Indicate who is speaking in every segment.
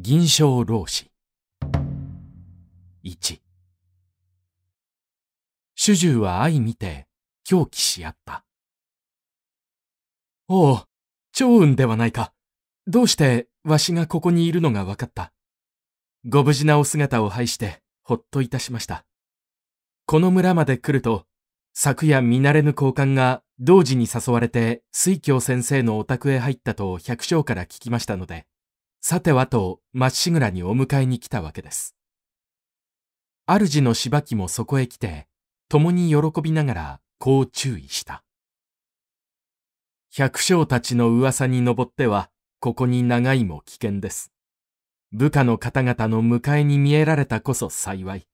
Speaker 1: 銀賞老子一。主従は相見て狂気し合った。おお長雲ではないか。どうしてわしがここにいるのが分かった。ご無事なお姿を拝してほっといたしました。この村まで来ると昨夜見慣れぬ交換が同時に誘われて水京先生のお宅へ入ったと百姓から聞きましたのでさてはとまっしぐらにお迎えに来たわけです。主の柴木もそこへ来て、共に喜びながらこう注意した。百姓たちの噂に登っては、ここに長いも危険です。部下の方々の迎えに見えられたこそ幸い。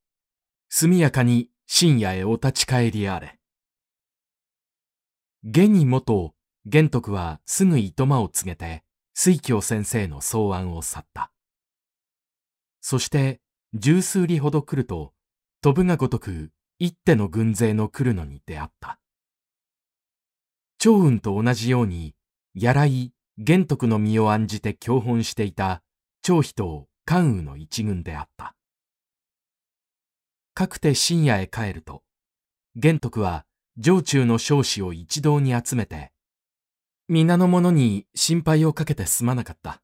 Speaker 1: 速やかに深夜へお立ち帰りあれ。下に元、玄徳はすぐ糸間を告げて、水京先生の草案を去った。そして十数里ほど来ると、飛ぶがごとく一手の軍勢の来るのに出会った。長雲と同じように、柳井、玄徳の身を案じて教本していた長飛と関羽の一軍であった。かくて深夜へ帰ると、玄徳は城中の少子を一堂に集めて、皆の者に心配をかけてすまなかった。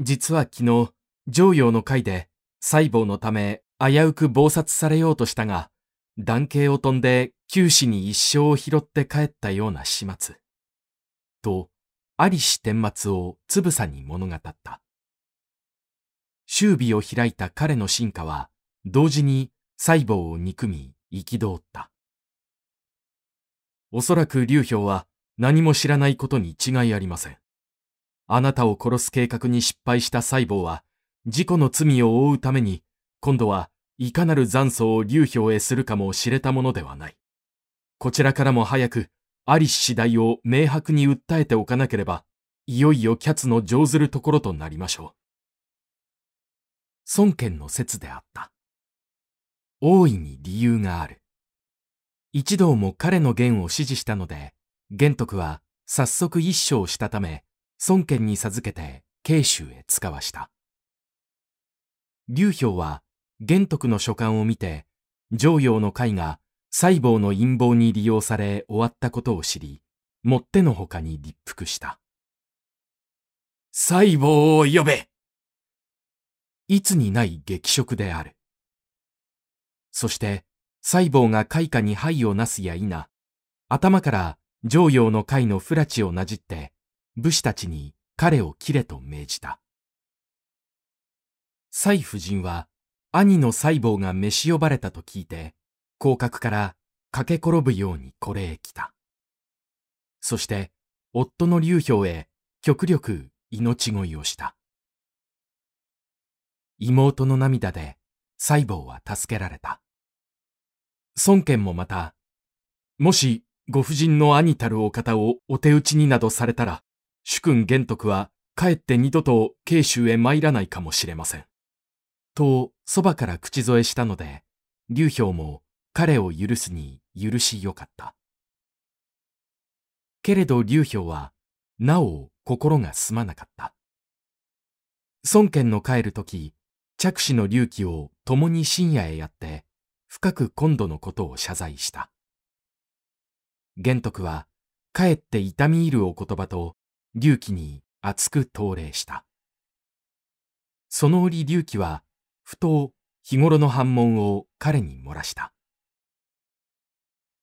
Speaker 1: 実は昨日、上陽の会で細胞のため危うく暴殺されようとしたが、断刑を飛んで九死に一生を拾って帰ったような始末。と、ありし顛末をつぶさに物語った。周尾を開いた彼の進化は、同時に細胞を憎み、憤った。おそらく劉氷は、何も知らないことに違いありません。あなたを殺す計画に失敗した細胞は、事故の罪を負うために、今度はいかなる残訴を流氷へするかも知れたものではない。こちらからも早く、ありし次第を明白に訴えておかなければ、いよいよキャツの上ずるところとなりましょう。孫権の説であった。大いに理由がある。一同も彼の言を支持したので、玄徳は早速一生したため、孫権に授けて慶州へ使わした。劉氷は玄徳の書簡を見て、上陽の会が細胞の陰謀に利用され終わったことを知り、もってのほかに立腹した。細胞を呼べいつにない激色である。そして、細胞が開花に灰をなすや否、頭から上陽の会の不埒をなじって、武士たちに彼を切れと命じた。蔡夫人は、兄の細胞が召し呼ばれたと聞いて、広角から駆け転ぶようにこれへ来た。そして、夫の流氷へ極力命乞いをした。妹の涙で細胞は助けられた。孫権もまた、もしご婦人の兄たるお方をお手打ちになどされたら、主君玄徳は帰って二度と慶州へ参らないかもしれません。と、そばから口添えしたので、劉氷も彼を許すに許しよかった。けれど劉氷は、なお心がすまなかった。孫権の帰るとき、着手の隆起を共に深夜へやって、深く今度のことを謝罪した。玄徳は、かえって痛み入るお言葉と、隆起に熱く投礼した。その折隆起は、ふと日頃の反問を彼に漏らした。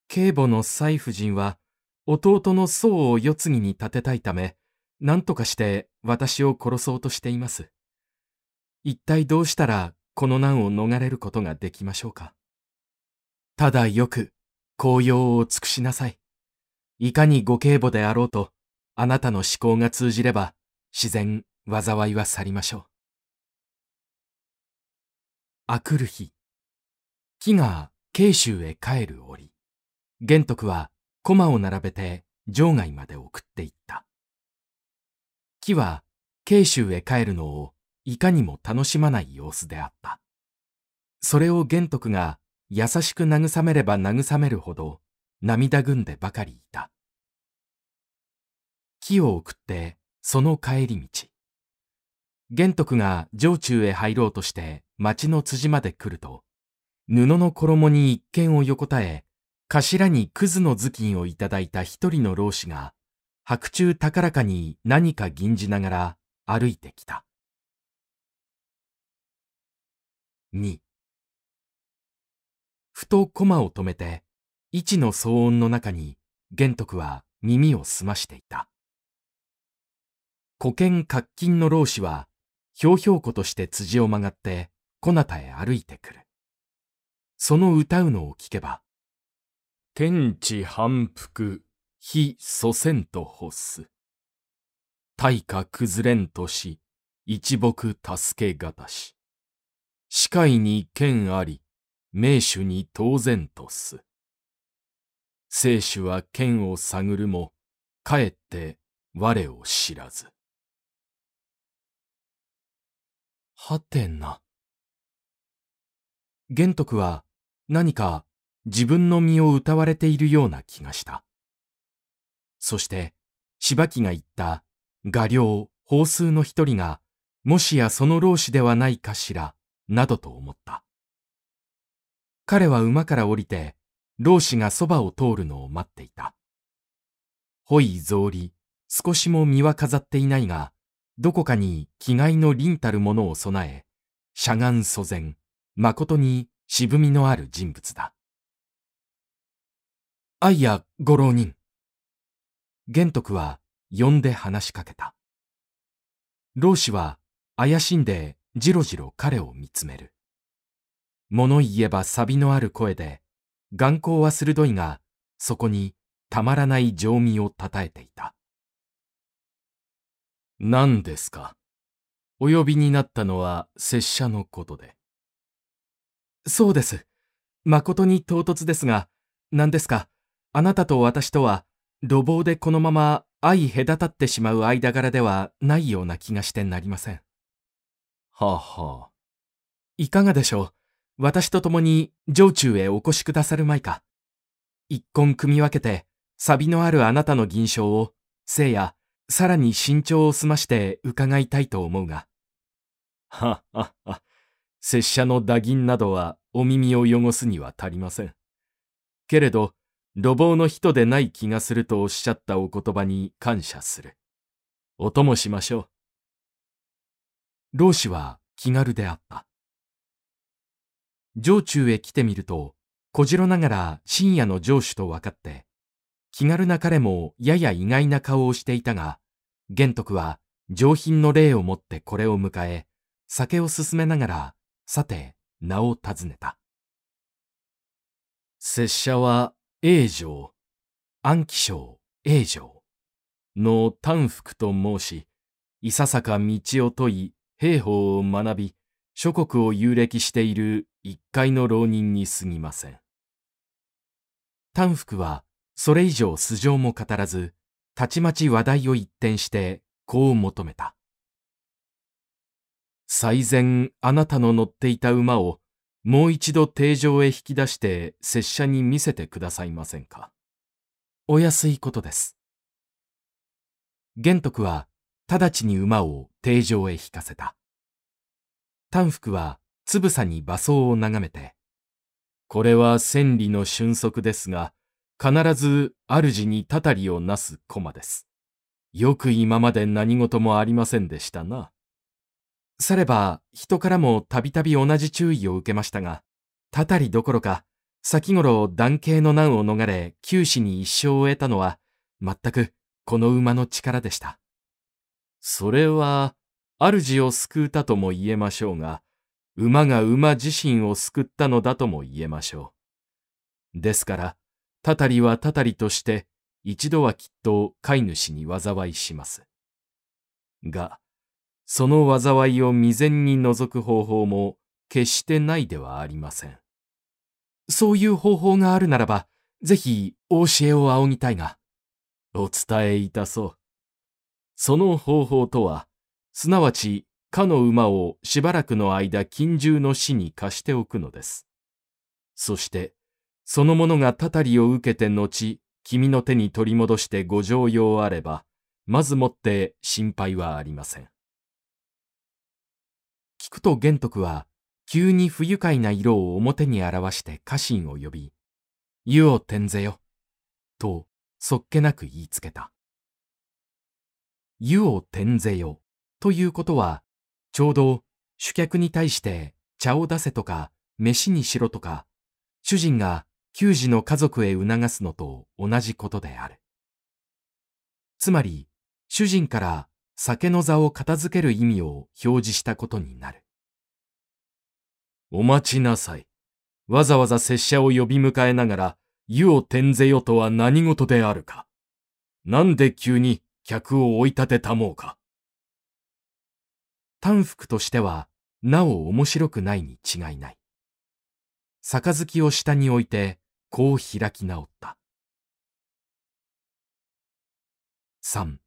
Speaker 1: 警母の蔡夫人は、弟の宋を世継ぎに立てたいため、何とかして私を殺そうとしています。一体どうしたらこの難を逃れることができましょうか。ただよく、紅葉を尽くしなさい。いかにご警母であろうと、あなたの思考が通じれば、自然、災いは去りましょう。あくる日、木が慶州へ帰る折、玄徳は駒を並べて場外まで送っていった。木は慶州へ帰るのをいかにも楽しまない様子であった。それを玄徳が優しく慰めれば慰めるほど涙ぐんでばかりいた。木を送ってその帰り道。玄徳が城中へ入ろうとして町の辻まで来ると、布の衣に一見を横たえ、頭にクズの頭巾をいただいた一人の老子が、白昼高らかに何か吟じながら歩いてきた。2ふと駒を止めて、一の騒音の中に玄徳は耳を澄ましていた。古剣活金の老子は、ひょうひょうことして辻を曲がって、こなたへ歩いてくる。その歌うのを聞けば、天地反復、非祖先と欲す。大化崩れんとし、一木助けがたし。視界に剣あり、名手に当然とす。聖主は剣を探るも、かえって我を知らず。はてな。玄徳は何か自分の身を歌われているような気がした。そして、柴木が言った画領、法数の一人が、もしやその老子ではないかしら、などと思った。彼は馬から降りて、老子がそばを通るのを待っていた。ほい草履、少しも身は飾っていないが、どこかに気概の凛たるものを備え、しゃがん祖前、誠に渋みのある人物だ。愛やご浪人。玄徳は呼んで話しかけた。老子は怪しんでじろじろ彼を見つめる。物言えば錆のある声で、眼光は鋭いが、そこにたまらない情味をたたえていた。何ですか？お呼びになったのは拙者のことで。そうです。誠に唐突ですが、何ですか、あなたと私とは、路傍でこのまま相隔たってしまう間柄ではないような気がしてなりません。はあはあ。いかがでしょう？私と共に城中へお越しくださるまいか。一根組み分けて、錆のあるあなたの銀賞を、せいや、さらに慎重を済まして伺いたいと思うが。はっはっは。拙者の打銀などはお耳を汚すには足りません。けれど、路傍の人でない気がするとおっしゃったお言葉に感謝する。お供しましょう。老子は気軽であった。城中へ来てみると、小次郎ながら深夜の城主と分かって、気軽な彼もやや意外な顔をしていたが、玄徳は上品の礼をもってこれを迎え、酒を進めながら、さて、名を尋ねた。拙者は、永城、安徽省永城の丹福と申し、いささか道を問い、兵法を学び、諸国を遊歴している一介の浪人に過ぎません。丹福は、それ以上素性も語らず、たちまち話題を一転して、こう求めた。最前あなたの乗っていた馬を、もう一度定場へ引き出して拙者に見せてくださいませんか。お安いことです。玄徳は、直ちに馬を定場へ引かせた。丹福は、つぶさに馬装を眺めて、これは千里の俊足ですが、必ず主にたたりをなす駒です。よく今まで何事もありませんでしたな。されば人からもたびたび同じ注意を受けましたが、たたりどころか、先頃断刑の難を逃れ、九死に一生を得たのは、全くこの馬の力でした。それは、主を救うたとも言えましょうが、馬が馬自身を救ったのだとも言えましょう。ですから、たたりはたたりとして、一度はきっと飼い主に災いします。が、その災いを未然に除く方法も決してないではありません。そういう方法があるならば、ぜひお教えを仰ぎたいが、お伝えいたそう。その方法とは、すなわち、かの馬をしばらくの間近獣の死に貸しておくのです。そして、その者がたたりを受けて後、君の手に取り戻してご常用あれば、まずもって心配はありません。聞くと玄徳は、急に不愉快な色を表に表して家臣を呼び、湯を転ぜよ、とそっけなく言いつけた。湯を転ぜよ、ということは、ちょうど主客に対して茶を出せとか、飯にしろとか、主人が給仕の家族へ促すのと同じことである。つまり、主人から酒の座を片付ける意味を表示したことになる。お待ちなさい。わざわざ拙者を呼び迎えながら、湯を転ぜよとは何事であるか。なんで急に客を追い立てたもうか。短服としては、なお面白くないに違いない。杯を下に置いて、こう開き直った。3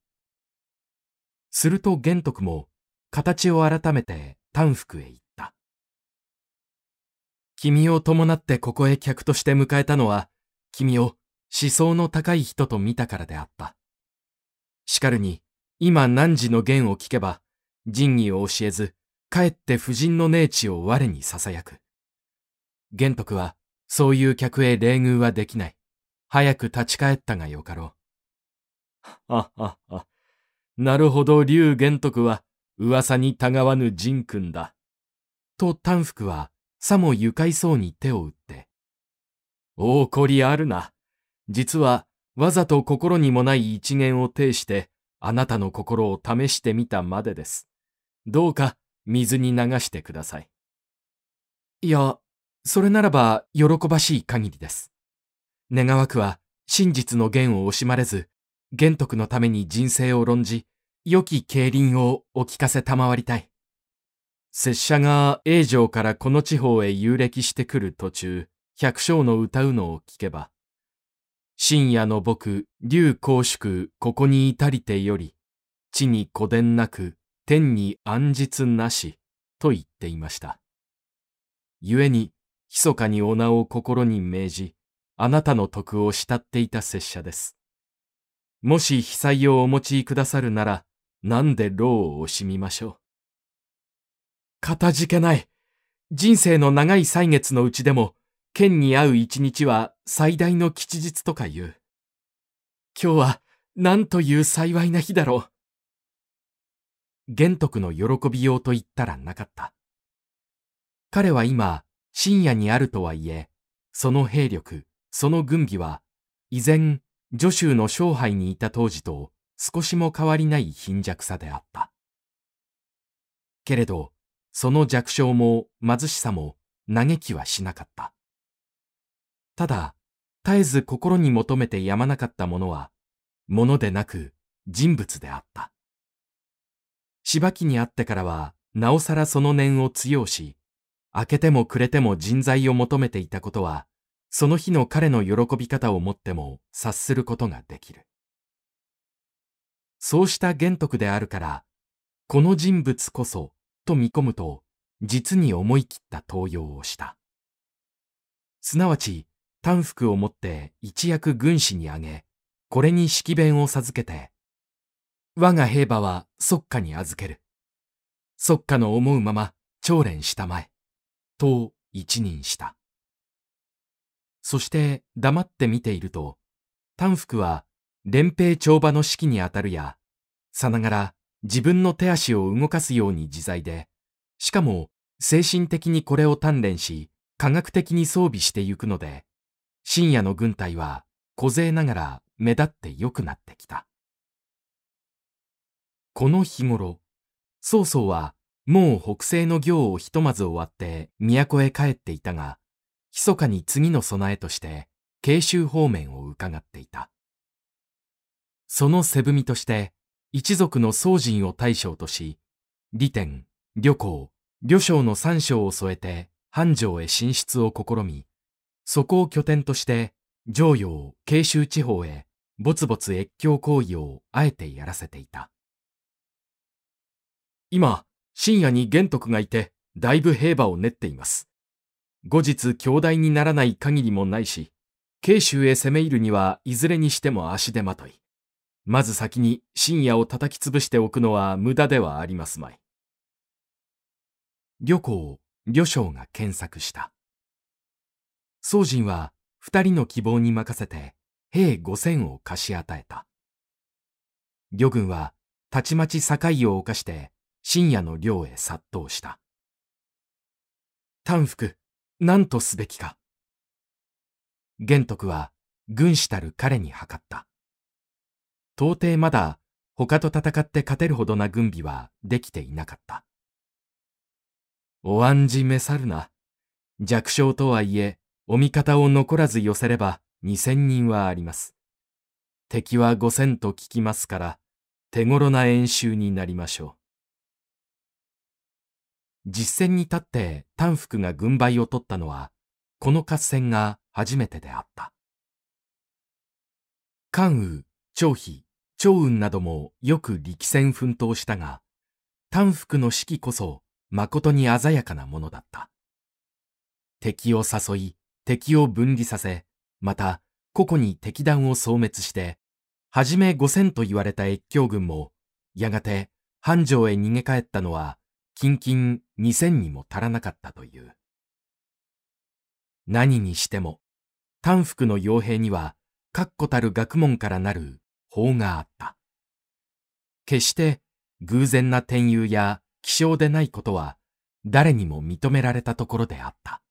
Speaker 1: すると玄徳も形を改めて丹福へ行った。君を伴ってここへ客として迎えたのは、君を思想の高い人と見たからであった。しかるに、今汝の言を聞けば、仁義を教えず、かえって婦人の寧地を我に囁く。玄徳は、そういう客へ礼遇はできない。早く立ち返ったがよかろう。ははは。なるほど、竜玄徳は、噂にたがわぬ仁君だ。と丹福は、さも愉快そうに手を打って。大怒りあるな。実は、わざと心にもない一言を呈して、あなたの心を試してみたまでです。どうか、水に流してください。いや、それならば、喜ばしい限りです。願わくは、真実の言を惜しまれず、玄徳のために人生を論じ、良き競輪をお聞かせ賜りたい。拙者が永城からこの地方へ遊歴してくる途中、百姓の歌うのを聞けば、深夜の僕、竜公祝、ここに至りてより、地に古伝なく、天に安実なし、と言っていました。故に、密かにお名を心に銘じ、あなたの徳を慕っていた拙者です。もし被災をお持ちくださるなら、なんで労を惜しみましょう？かたじけない。人生の長い歳月のうちでも、剣に会う一日は最大の吉日とか言う。今日は、なんという幸いな日だろう。玄徳の喜びようと言ったらなかった。彼は今、深夜にあるとはいえ、その兵力、その軍備は、依然、助州の勝敗にいた当時と少しも変わりない貧弱さであった。けれど、その弱小も貧しさも嘆きはしなかった。ただ、絶えず心に求めてやまなかったものは、ものでなく人物であった。芝木に会ってからは、なおさらその念を強し、明けても暮れても人材を求めていたことは、その日の彼の喜び方をもっても察することができる。そうした玄徳であるから、この人物こそ、と見込むと、実に思い切った登用をした。すなわち、短服を持って一躍軍師にあげ、これに指揮弁を授けて、我が兵馬は即下に預ける。即下の思うまま、長連したまえ。と一任した。そして黙って見ていると、短福は連兵帳場の指揮にあたるや、さながら自分の手足を動かすように自在で、しかも精神的にこれを鍛錬し、科学的に装備してゆくので、深夜の軍隊は小勢ながら目立って良くなってきた。この日頃、曹操はもう北西の行をひとまず終わって都へ帰っていたが、密かに次の備えとして慶州方面を伺っていた。その背踏みとして一族の宗人を大将とし、利天、旅行、旅将の三将を添えて繁盛へ進出を試み、そこを拠点として上陽、慶州地方へぼつぼつ越境行為をあえてやらせていた。今、深夜に玄徳がいて、だいぶ兵馬を練っています。後日兄弟にならない限りもないし、慶州へ攻め入るにはいずれにしても足手まとい。まず先に深夜を叩き潰しておくのは無駄ではありますまい。旅行、旅将が検索した。宗人は二人の希望に任せて兵五千を貸し与えた。魚軍はたちまち境を犯して深夜の寮へ殺到した。丹福、何とすべきか。玄徳は軍師たる彼に諮った。到底まだ他と戦って勝てるほどな軍備はできていなかった。お案じ召さるな。弱小とはいえ、お味方を残らず寄せれば二千人はあります。敵は五千と聞きますから、手頃な演習になりましょう。実戦に立って丹福が軍配を取ったのは、この合戦が初めてであった。関羽、張飛、長雲などもよく力戦奮闘したが、丹福の士気こそ誠に鮮やかなものだった。敵を誘い、敵を分離させ、また個々に敵団を消滅して、はじめ五千と言われた越境軍も、やがて繁盛へ逃げ帰ったのは、近々二千にも足らなかったという。何にしても、丹福の傭兵には、確固たる学問からなる法があった。決して偶然な転遊や気象でないことは誰にも認められたところであった。